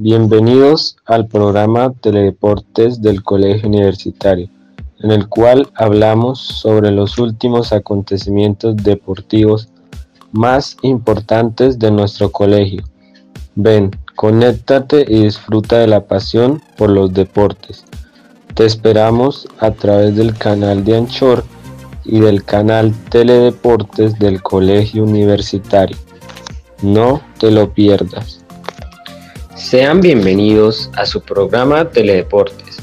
Bienvenidos al programa Teledeportes del Colegio Universitario, en el cual hablamos sobre los últimos acontecimientos deportivos más importantes de nuestro colegio. Ven, conéctate y disfruta de la pasión por los deportes. Te esperamos a través del canal de Anchor y del canal Teledeportes del Colegio Universitario. No te lo pierdas. Sean bienvenidos a su programa Teledeportes.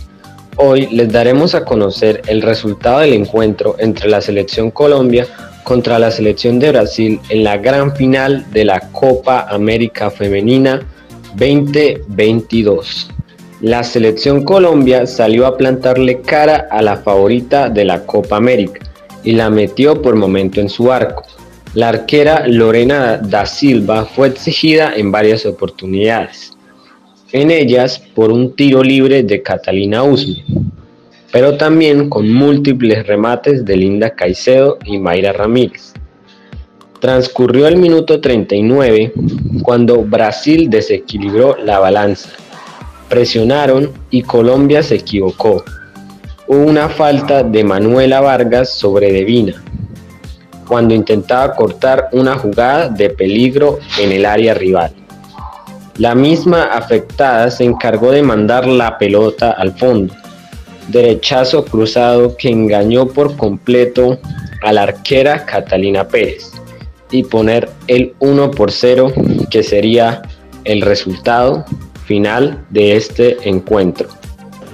Hoy les daremos a conocer el resultado del encuentro entre la selección Colombia contra la selección de Brasil en la gran final de la Copa América Femenina 2022. La selección Colombia salió a plantarle cara a la favorita de la Copa América y la metió por momento en su arco. La arquera Lorena da Silva fue exigida en varias oportunidades en ellas por un tiro libre de Catalina Usme, pero también con múltiples remates de Linda Caicedo y Mayra Ramírez. Transcurrió el minuto 39 cuando Brasil desequilibró la balanza. Presionaron y Colombia se equivocó. Hubo una falta de Manuela Vargas sobre Devina, cuando intentaba cortar una jugada de peligro en el área rival. La misma afectada se encargó de mandar la pelota al fondo, derechazo cruzado que engañó por completo a la arquera Catalina Pérez y poner el 1 por 0 que sería el resultado final de este encuentro.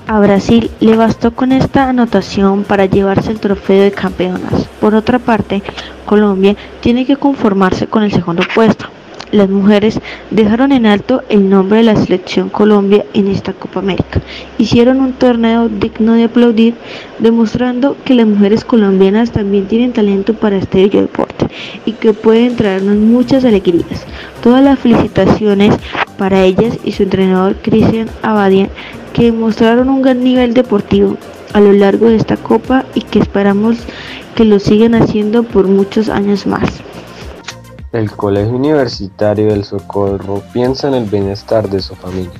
A Brasil le bastó con esta anotación para llevarse el trofeo de campeonas. Por otra parte, Colombia tiene que conformarse con el segundo puesto las mujeres dejaron en alto el nombre de la selección Colombia en esta Copa América. Hicieron un torneo digno de aplaudir, demostrando que las mujeres colombianas también tienen talento para este bello deporte y que pueden traernos muchas alegrías. Todas las felicitaciones para ellas y su entrenador Cristian Abadia, que demostraron un gran nivel deportivo a lo largo de esta Copa y que esperamos que lo sigan haciendo por muchos años más. El Colegio Universitario del Socorro piensa en el bienestar de su familia.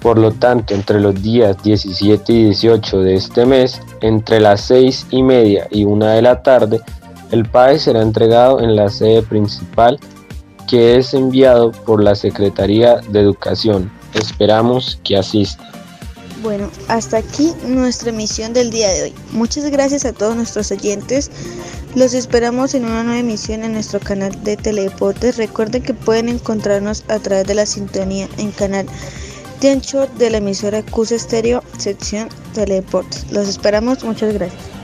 Por lo tanto, entre los días 17 y 18 de este mes, entre las 6 y media y 1 de la tarde, el PAE será entregado en la sede principal que es enviado por la Secretaría de Educación. Esperamos que asista. Bueno, hasta aquí nuestra emisión del día de hoy. Muchas gracias a todos nuestros oyentes. Los esperamos en una nueva emisión en nuestro canal de Teledeportes. Recuerden que pueden encontrarnos a través de la sintonía en canal de de la emisora CUS Estéreo, sección Teledeportes. Los esperamos. Muchas gracias.